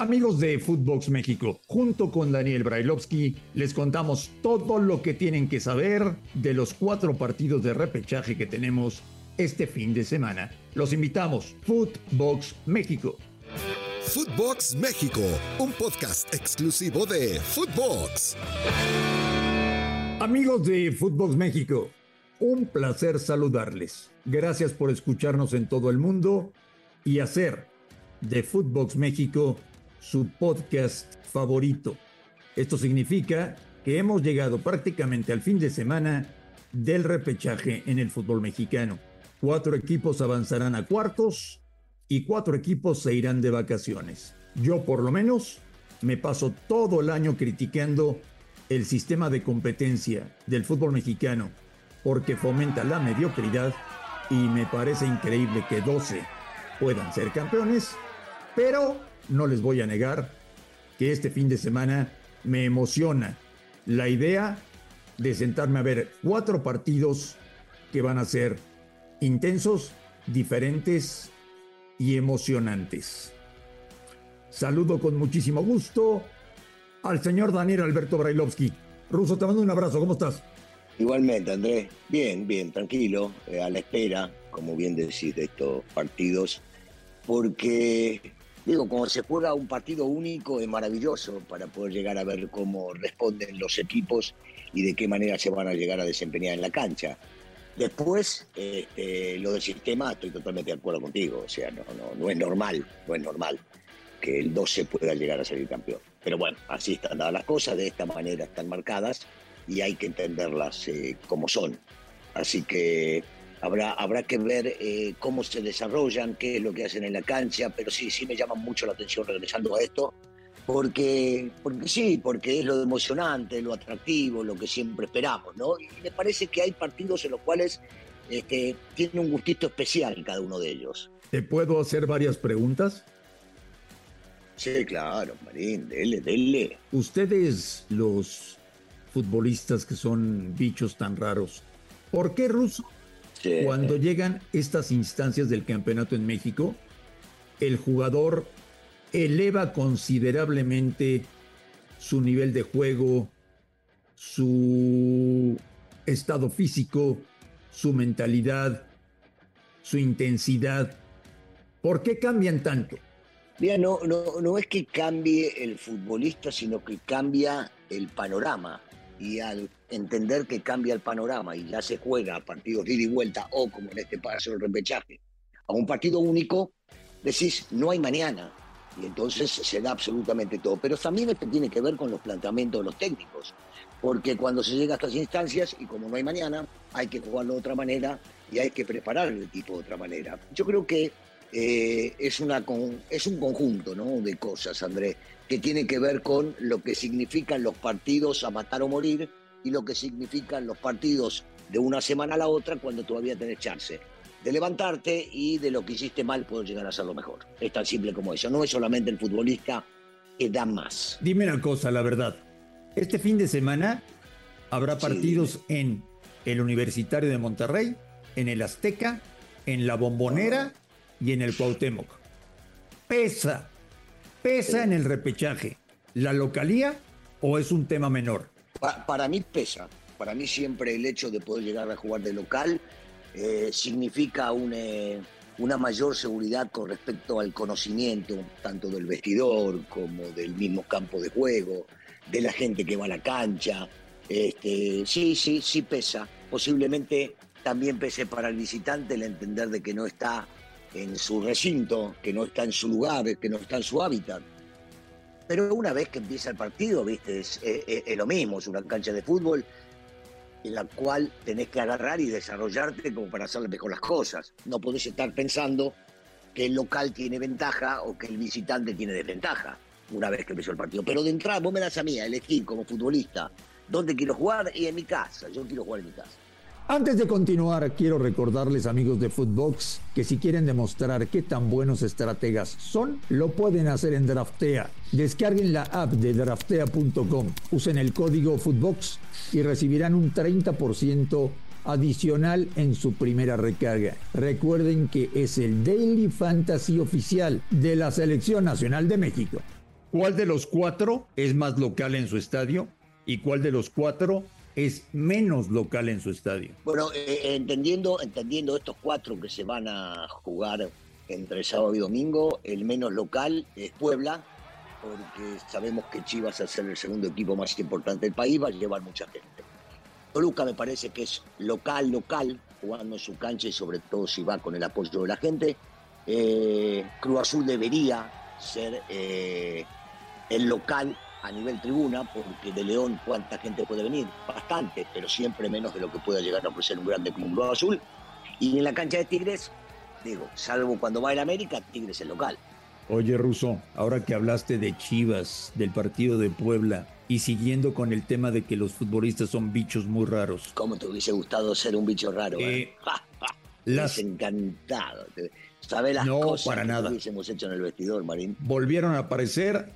Amigos de Footbox México, junto con Daniel Brailovsky, les contamos todo lo que tienen que saber de los cuatro partidos de repechaje que tenemos este fin de semana. Los invitamos, Footbox México. Footbox México, un podcast exclusivo de Footbox. Amigos de Footbox México, un placer saludarles. Gracias por escucharnos en todo el mundo y hacer de Footbox México su podcast favorito. Esto significa que hemos llegado prácticamente al fin de semana del repechaje en el fútbol mexicano. Cuatro equipos avanzarán a cuartos y cuatro equipos se irán de vacaciones. Yo por lo menos me paso todo el año criticando el sistema de competencia del fútbol mexicano porque fomenta la mediocridad y me parece increíble que 12 puedan ser campeones, pero no les voy a negar que este fin de semana me emociona la idea de sentarme a ver cuatro partidos que van a ser intensos, diferentes y emocionantes. Saludo con muchísimo gusto al señor Daniel Alberto Brailovsky. Ruso, te mando un abrazo, ¿cómo estás? Igualmente, Andrés. Bien, bien, tranquilo, eh, a la espera, como bien decís, de estos partidos, porque, digo, cuando se juega un partido único es maravilloso para poder llegar a ver cómo responden los equipos y de qué manera se van a llegar a desempeñar en la cancha. Después, este, lo del sistema, estoy totalmente de acuerdo contigo, o sea, no es normal, no es normal que el 12 pueda llegar a salir campeón. Pero bueno, así están dadas las cosas, de esta manera están marcadas y hay que entenderlas eh, como son. Así que habrá, habrá que ver eh, cómo se desarrollan, qué es lo que hacen en la cancha, pero sí, sí me llama mucho la atención regresando a esto, porque, porque sí, porque es lo emocionante, lo atractivo, lo que siempre esperamos, ¿no? Y me parece que hay partidos en los cuales este, tiene un gustito especial cada uno de ellos. ¿Te puedo hacer varias preguntas? Sí, claro, Marín, dele, dele. Ustedes, los futbolistas que son bichos tan raros, ¿por qué Ruso, Sí. cuando llegan estas instancias del campeonato en México, el jugador eleva considerablemente su nivel de juego, su estado físico, su mentalidad, su intensidad? ¿Por qué cambian tanto? Mira, no, no, no es que cambie el futbolista, sino que cambia el panorama. Y al entender que cambia el panorama y ya se juega a partidos de ida y vuelta, o como en este caso el repechaje, a un partido único, decís, no hay mañana. Y entonces se da absolutamente todo. Pero también esto tiene que ver con los planteamientos de los técnicos. Porque cuando se llega a estas instancias, y como no hay mañana, hay que jugarlo de otra manera y hay que preparar el equipo de otra manera. Yo creo que eh, es, una con- es un conjunto ¿no? de cosas, Andrés, que tiene que ver con lo que significan los partidos a matar o morir y lo que significan los partidos de una semana a la otra cuando todavía tenés chance de levantarte y de lo que hiciste mal poder llegar a hacerlo mejor. Es tan simple como eso. No es solamente el futbolista que da más. Dime una cosa, la verdad. Este fin de semana habrá Sí, partidos en el Universitario de Monterrey, en el Azteca, en la Bombonera y en el Cuauhtémoc. Pesa, pesa en el repechaje. ¿La localía o es un tema menor? Pa- para mí pesa. Para mí siempre el hecho de poder llegar a jugar de local eh, significa un, eh, una mayor seguridad con respecto al conocimiento, tanto del vestidor como del mismo campo de juego, de la gente que va a la cancha. Este, sí, sí, sí pesa. Posiblemente también pese para el visitante el entender de que no está en su recinto, que no está en su lugar, que no está en su hábitat. Pero una vez que empieza el partido, viste, es, lo mismo, es una cancha de fútbol en la cual tenés que agarrar y desarrollarte como para hacerle mejor las cosas. No podés estar pensando que el local tiene ventaja o que el visitante tiene desventaja una vez que empezó el partido. Pero de entrada, vos me das a mí a elegir como futbolista dónde quiero jugar y en mi casa. Yo quiero jugar en mi casa. Antes de continuar, quiero recordarles amigos de Footbox que si quieren demostrar qué tan buenos estrategas son, lo pueden hacer en Draftea. Descarguen la app de draftea.com, usen el código Footbox y recibirán un 30% adicional en su primera recarga. Recuerden que es el Daily Fantasy oficial de la Selección Nacional de México. ¿Cuál de los cuatro es más local en su estadio? ¿Y cuál de los cuatro es menos local en su estadio. Bueno, eh, eh, entendiendo, entendiendo estos cuatro que se van a jugar entre sábado y domingo, el menos local es Puebla, porque sabemos que Chivas, al ser el segundo equipo más importante del país, va a llevar mucha gente. Toluca me parece que es local, local, jugando en su cancha y sobre todo si va con el apoyo de la gente. Eh, Cruz Azul debería ser el local a nivel tribuna, porque de León cuánta gente puede venir, bastante, pero siempre menos de lo que pueda llegar a ofrecer un grande como un Blue Azul. Y en la cancha de Tigres, digo, salvo cuando va el América, Tigres es local. Oye, Russo, ahora que hablaste de Chivas, del partido de Puebla, y siguiendo con el tema de que los futbolistas son bichos muy raros. ¿Cómo te hubiese gustado ser un bicho raro? Eh, eh? las... encantado. ¿Sabes las no, cosas para nada. que hubiésemos hecho en el vestidor, Marín? Volvieron a aparecer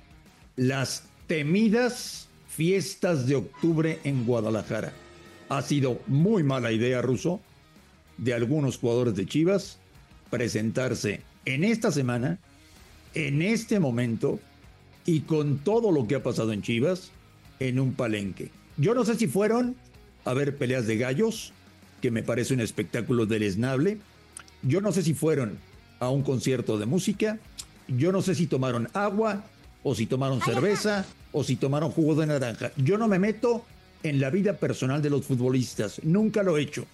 las temidas fiestas de octubre en Guadalajara. Ha sido muy mala idea, Ruso, de algunos jugadores de Chivas presentarse en esta semana, en este momento y con todo lo que ha pasado en Chivas en un palenque. Yo no sé si fueron a ver peleas de gallos, que me parece un espectáculo deleznable. Yo no sé si fueron a un concierto de música. Yo no sé si tomaron agua o si tomaron cerveza, o si tomaron jugo de naranja. Yo no me meto en la vida personal de los futbolistas, nunca lo he hecho,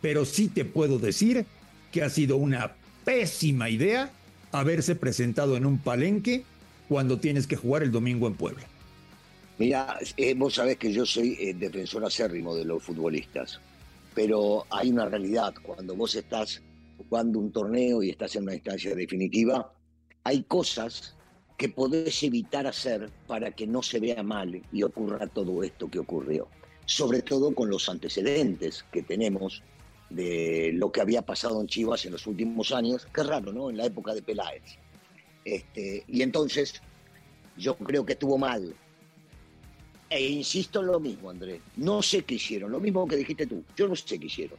pero sí te puedo decir que ha sido una pésima idea haberse presentado en un palenque cuando tienes que jugar el domingo en Puebla. Mira, eh, vos sabés que yo soy eh, defensor acérrimo de los futbolistas, pero hay una realidad, cuando vos estás jugando un torneo y estás en una instancia definitiva, hay cosas que podés evitar hacer para que no se vea mal y ocurra todo esto que ocurrió. Sobre todo con los antecedentes que tenemos de lo que había pasado en Chivas en los últimos años, que es raro, ¿no? En la época de Peláez. Este, y entonces, yo creo que estuvo mal. E insisto en lo mismo, Andrés. No sé qué hicieron, lo mismo que dijiste tú. Yo no sé qué hicieron.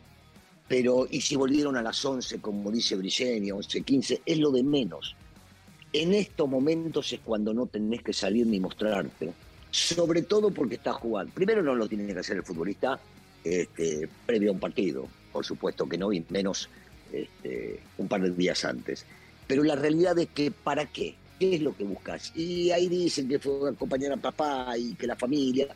Pero, y si volvieron a las 11, como dice Briceño, 11, 15, es lo de menos en estos momentos es cuando no tenés que salir ni mostrarte, sobre todo porque estás jugando. Primero no lo tiene que hacer el futbolista este, previo a un partido, por supuesto que no, y menos este, un par de días antes. Pero la realidad es que ¿para qué? ¿Qué es lo que buscas? Y ahí dicen que fue acompañar a papá y que la familia.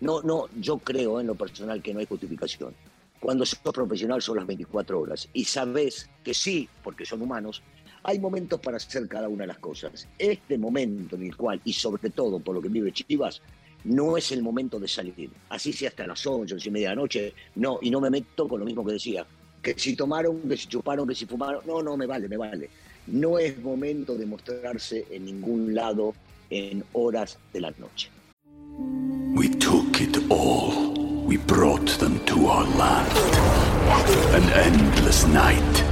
No, no, yo creo en lo personal que no hay justificación. Cuando sos profesional son las 24 horas y sabes que sí, porque son humanos, hay momentos para hacer cada una de las cosas. Este momento en el cual, y sobre todo por lo que vive Chivas, no es el momento de salir. Así sea hasta las 8, 11 y media de la noche, no, y no me meto con lo mismo que decía. Que si tomaron, que si chuparon, que si fumaron, no, no, me vale, me vale. No es momento de mostrarse en ningún lado en horas de la noche. We took it all. We brought them to our land. An endless night.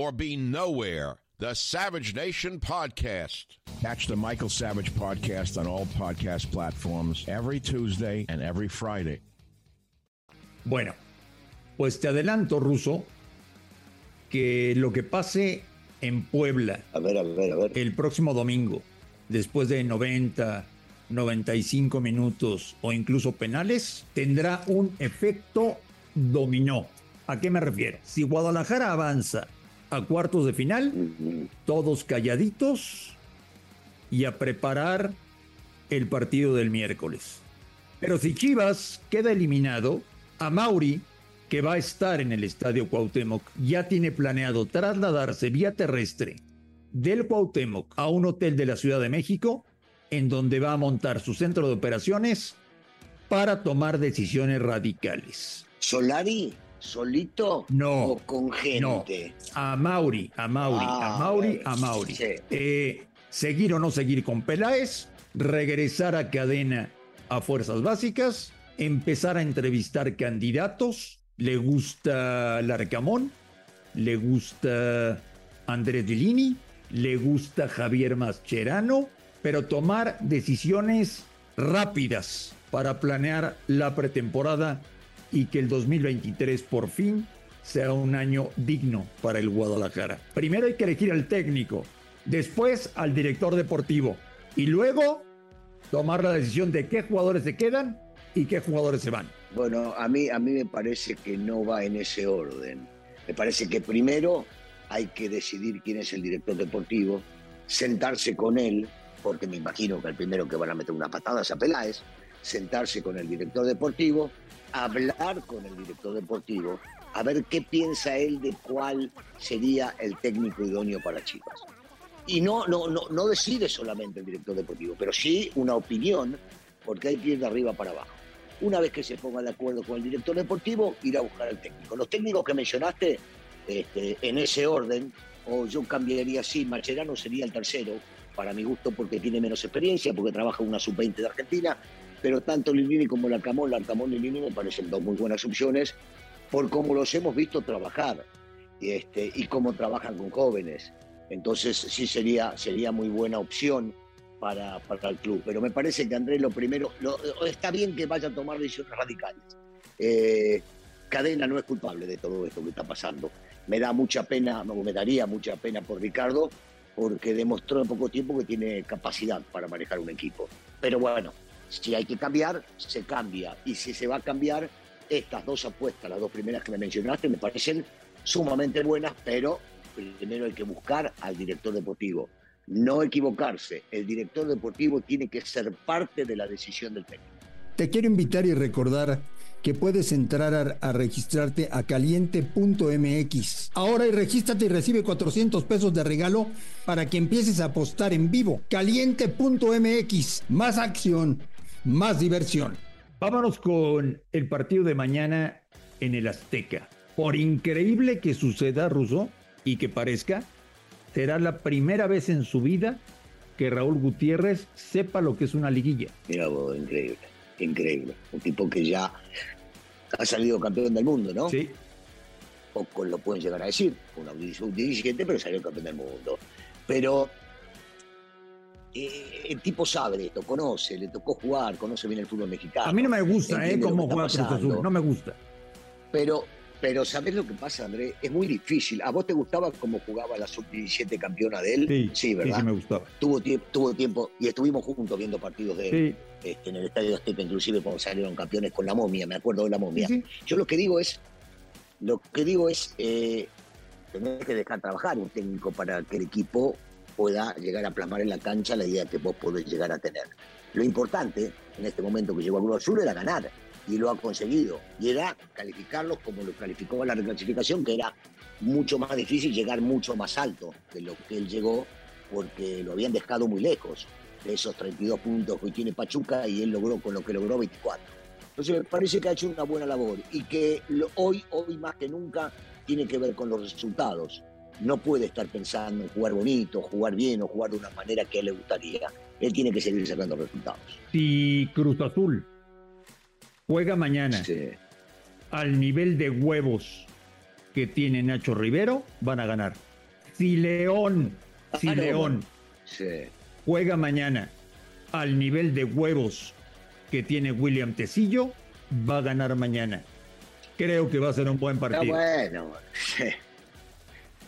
or be nowhere. The Savage Nation Podcast. Catch the Michael Savage Podcast on all podcast platforms every Tuesday and every Friday. Bueno, pues te adelanto, Ruso, que lo que pase en Puebla A ver, a ver, a ver. el próximo domingo, después de 90, 95 minutos o incluso penales, tendrá un efecto dominó. ¿A qué me refiero? Si Guadalajara avanza a cuartos de final, todos calladitos y a preparar el partido del miércoles. Pero si Chivas queda eliminado, a Mauri, que va a estar en el Estadio Cuauhtémoc, ya tiene planeado trasladarse vía terrestre del Cuauhtémoc a un hotel de la Ciudad de México, en donde va a montar su centro de operaciones para tomar decisiones radicales. ¿Solari? ¿Solito? No. ¿O con gente? No, a Mauri, a Mauri, Ah, a Mauri, bueno, a Mauri. sí. Eh, seguir o no seguir con Peláez, regresar a cadena a fuerzas básicas, empezar a entrevistar candidatos. Le gusta Larcamón, le gusta Andrés Dillini, le gusta Javier Mascherano, pero tomar decisiones rápidas para planear la pretemporada y que el 2023 por fin sea un año digno para el Guadalajara. Primero hay que elegir al técnico, después al director deportivo y luego tomar la decisión de qué jugadores se quedan y qué jugadores se van. Bueno, a mí, a mí me parece que no va en ese orden. Me parece que primero hay que decidir quién es el director deportivo, sentarse con él, porque me imagino que el primero que van a meter una patada es a Peláez, sentarse con el director deportivo, hablar con el director deportivo, a ver qué piensa él de cuál sería el técnico idóneo para Chivas. Y no, no, no, no decide solamente el director deportivo, pero sí una opinión, porque hay que de arriba para abajo. Una vez que se ponga de acuerdo con el director deportivo, ir a buscar al técnico. Los técnicos que mencionaste, este, en ese orden, o yo cambiaría así, Macherano sería el tercero, para mi gusto, porque tiene menos experiencia, porque trabaja en una sub-20 de Argentina, pero tanto Lilini como Larcamón, Larcamón y Lilini me parecen dos muy buenas opciones, por cómo los hemos visto trabajar y, este, y cómo trabajan con jóvenes. Entonces sí sería, sería muy buena opción para, para el club. Pero me parece que Andrés lo primero, lo- está bien que vaya a tomar decisiones radicales. Eh, Cadena no es culpable de todo esto que está pasando. Me da mucha pena, o me daría mucha pena por Ricardo, porque demostró en poco tiempo que tiene capacidad para manejar un equipo. Pero bueno, si hay que cambiar, se cambia. Y si se va a cambiar, estas dos apuestas, las dos primeras que me mencionaste, me parecen sumamente buenas, pero primero hay que buscar al director deportivo. No equivocarse. El director deportivo tiene que ser parte de la decisión del técnico. Te quiero invitar y recordar que puedes entrar a, registrarte a caliente.mx. Ahora y regístrate y recibe 400 pesos de regalo para que empieces a apostar en vivo. Caliente.mx. Más acción, más diversión. Vámonos con el partido de mañana en el Azteca. Por increíble que suceda, Ruso, y que parezca, será la primera vez en su vida que Raúl Gutiérrez sepa lo que es una liguilla. Mira vos, increíble, increíble. Un tipo que ya ha salido campeón del mundo, ¿no? Sí. Pocos lo pueden llegar a decir, un sub-17, pero salió campeón del mundo. Pero eh, el tipo sabe de esto, conoce, le tocó jugar, conoce bien el fútbol mexicano. A mí no me gusta, ¿eh? Cómo juega Cruz Azul. No me gusta. Pero Pero ¿sabés lo que pasa, André? Es muy difícil. ¿A vos te gustaba cómo jugaba la sub-17 campeona de él? Sí, ¿verdad? Sí, me gustaba. Tuvo, tuvo tiempo y estuvimos juntos viendo partidos de él. Este, en el Estadio Azteca, inclusive cuando salieron campeones con la momia, me acuerdo de la momia. Yo lo que digo es, lo que digo es, eh, tener que dejar trabajar un técnico para que el equipo pueda llegar a plasmar en la cancha la idea que vos podés llegar a tener. Lo importante en este momento que llegó a Cruz Azul era ganar y lo ha conseguido. Y era calificarlos como lo calificó la reclasificación, que era mucho más difícil llegar mucho más alto de lo que él llegó, porque lo habían dejado muy lejos de esos 32 puntos que tiene Pachuca y él logró con lo que logró 24. Entonces me parece que ha hecho una buena labor y que hoy, hoy más que nunca tiene que ver con los resultados. No puede estar pensando en jugar bonito, jugar bien o jugar de una manera que a él le gustaría. Él tiene que seguir sacando resultados. Si Cruz Azul juega mañana al nivel de huevos que tiene Nacho Rivero, van a ganar. Si León, si León juega mañana al nivel de huevos que tiene William Tecillo, va a ganar mañana. Creo que va a ser un buen partido. bueno,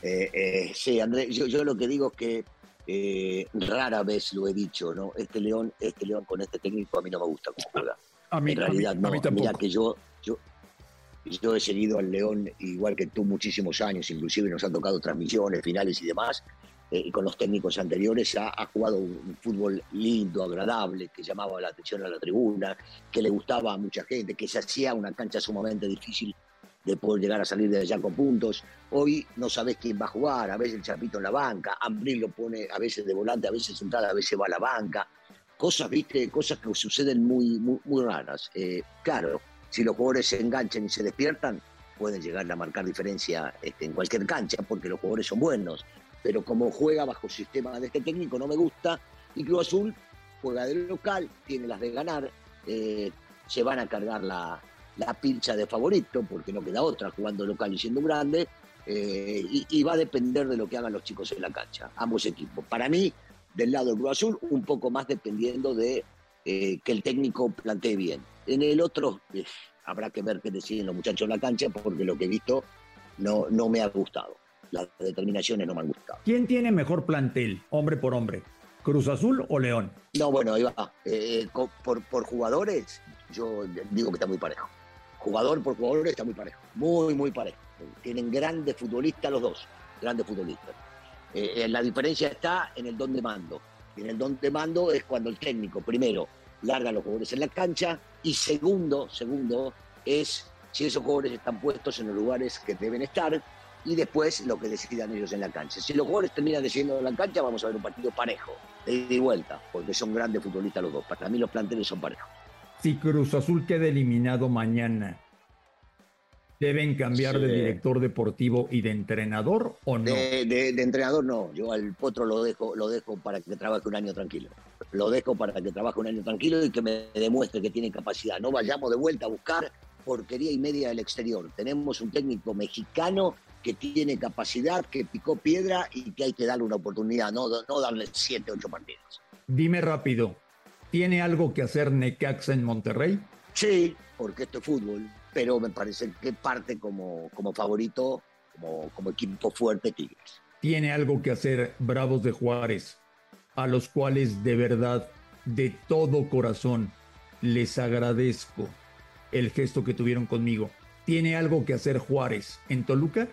eh, eh, sí, Andrés, yo, lo que digo es que eh, rara vez lo he dicho, ¿no? Este León, este León con este técnico a mí no me gusta cómo juega. A mí, en realidad, no. Mira que yo, yo, yo he seguido al León igual que tú muchísimos años, inclusive nos han tocado transmisiones, finales y demás. Eh, con los técnicos anteriores ha, ha, jugado un fútbol lindo, agradable, que llamaba la atención a la tribuna, que le gustaba a mucha gente, que se hacía una cancha sumamente difícil de poder llegar a salir de allá con puntos. Hoy no sabes quién va a jugar, a veces el Chapito en la banca, Ambril lo pone a veces de volante, a veces central, a veces va a la banca cosas, viste, cosas que suceden muy, muy, raras. Eh, claro, si los jugadores se enganchan y se despiertan, pueden llegar a marcar diferencia este, en cualquier cancha, porque los jugadores son buenos. Pero como juega bajo sistema de este técnico, no me gusta. Y Club Azul juega del local, tiene las de ganar, eh, se van a cargar la, la pincha de favorito, porque no queda otra, jugando local y siendo grande, eh, y, y, va a depender de lo que hagan los chicos en la cancha, ambos equipos. Para mí, del lado del Cruz Azul, un poco más dependiendo de eh, que el técnico plantee bien. En el otro eh, habrá que ver qué deciden los muchachos en la cancha, porque lo que he visto no, no me ha gustado. Las determinaciones no me han gustado. ¿Quién tiene mejor plantel, hombre por hombre? ¿Cruz Azul o León? No, bueno, ahí va. Por, por jugadores, yo digo que está muy parejo. Jugador por jugador está muy parejo. Muy, muy parejo. Tienen grandes futbolistas los dos. Grandes futbolistas. Eh, la diferencia está en el don de mando. En el don de mando es cuando el técnico, primero, larga los jugadores en la cancha y segundo, segundo, es si esos jugadores están puestos en los lugares que deben estar y después lo que decidan ellos en la cancha. Si los jugadores terminan decidiendo en la cancha, vamos a ver un partido parejo, de ida y vuelta, porque son grandes futbolistas los dos. Para mí los planteles son parejos. Si Cruz Azul queda eliminado mañana, ¿Deben cambiar de director deportivo y de entrenador o no? De, entrenador no, yo al Potro lo dejo, lo dejo para que trabaje un año tranquilo. Lo dejo para que trabaje un año tranquilo y que me demuestre que tiene capacidad. No vayamos de vuelta a buscar porquería y media del exterior. Tenemos un técnico mexicano que tiene capacidad, que picó piedra y que hay que darle una oportunidad, no, no darle siete, ocho partidos. Dime rápido, ¿tiene algo que hacer Necaxa en Monterrey? Sí, porque esto es fútbol pero me parece que parte como, como favorito, como, como equipo fuerte Tigres. Tiene algo que hacer Bravos de Juárez, a los cuales de verdad, de todo corazón, les agradezco el gesto que tuvieron conmigo. ¿Tiene algo que hacer Juárez en Toluca?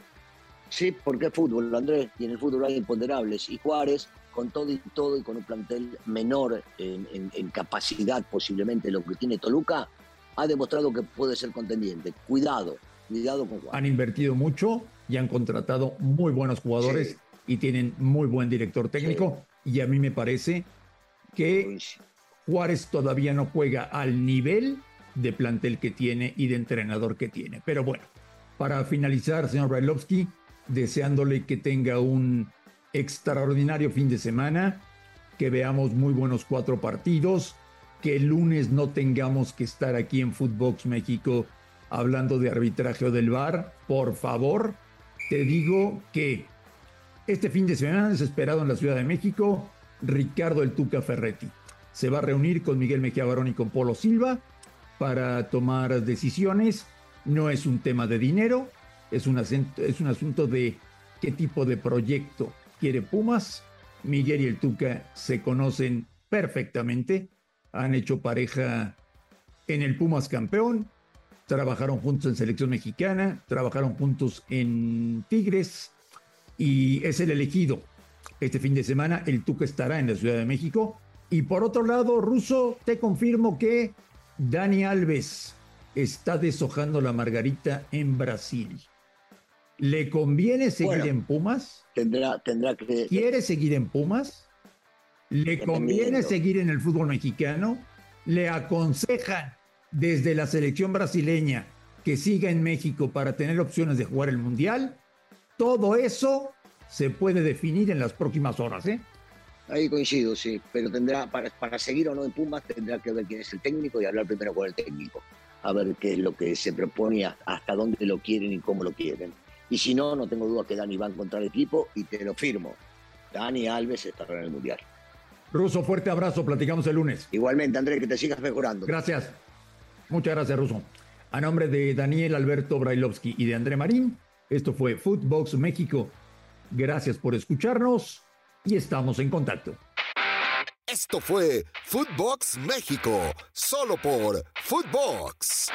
Sí, porque es fútbol, Andrés, y en el fútbol hay imponderables. Y Juárez, con todo y todo, y con un plantel menor en, en, en capacidad posiblemente lo que tiene Toluca, ha demostrado que puede ser contendiente. Cuidado, cuidado con Juan. Han invertido mucho y han contratado muy buenos jugadores y tienen muy buen director técnico. Y a mí me parece que Juárez todavía no juega al nivel de plantel que tiene y de entrenador que tiene. Pero bueno, para finalizar, señor Brailovsky, deseándole que tenga un extraordinario fin de semana, que veamos muy buenos cuatro partidos que el lunes no tengamos que estar aquí en Footbox México hablando de arbitraje o del VAR, por favor, te digo que este fin de semana es esperado en la Ciudad de México Ricardo El Tuca Ferretti. Se va a reunir con Miguel Mejía Barón y con Polo Silva para tomar decisiones. No es un tema de dinero, Es un, es un asunto de qué tipo de proyecto quiere Pumas. Miguel y el Tuca se conocen perfectamente, han hecho pareja en el Pumas campeón, trabajaron juntos en selección mexicana, trabajaron juntos en Tigres y es el elegido. Este fin de semana el Tuca estará en la Ciudad de México. Y por otro lado, Ruso, te confirmo que Dani Alves está deshojando la margarita en Brasil. ¿Le conviene seguir en Pumas? Tendrá, tendrá que. ¿Quiere seguir en Pumas? ¿Le conviene seguir en el fútbol mexicano? ¿Le aconsejan desde la selección brasileña que siga en México para tener opciones de jugar el Mundial? Todo eso se puede definir en las próximas horas, ¿eh? Ahí coincido, sí, pero tendrá, para, para seguir o no en Pumas, tendrá que ver quién es el técnico y hablar primero con el técnico, a ver qué es lo que se propone, hasta dónde lo quieren y cómo lo quieren. Y si no, no tengo duda que Dani va a encontrar equipo y te lo firmo. Dani Alves estará en el Mundial. Ruso, fuerte abrazo, platicamos el lunes. Igualmente, Andrés, que te sigas mejorando. Gracias. Muchas gracias, Ruso. A nombre de Daniel Alberto Brailovsky y de André Marín, esto fue Footbox México. Gracias por escucharnos y estamos en contacto. Esto fue Footbox México, solo por Footbox.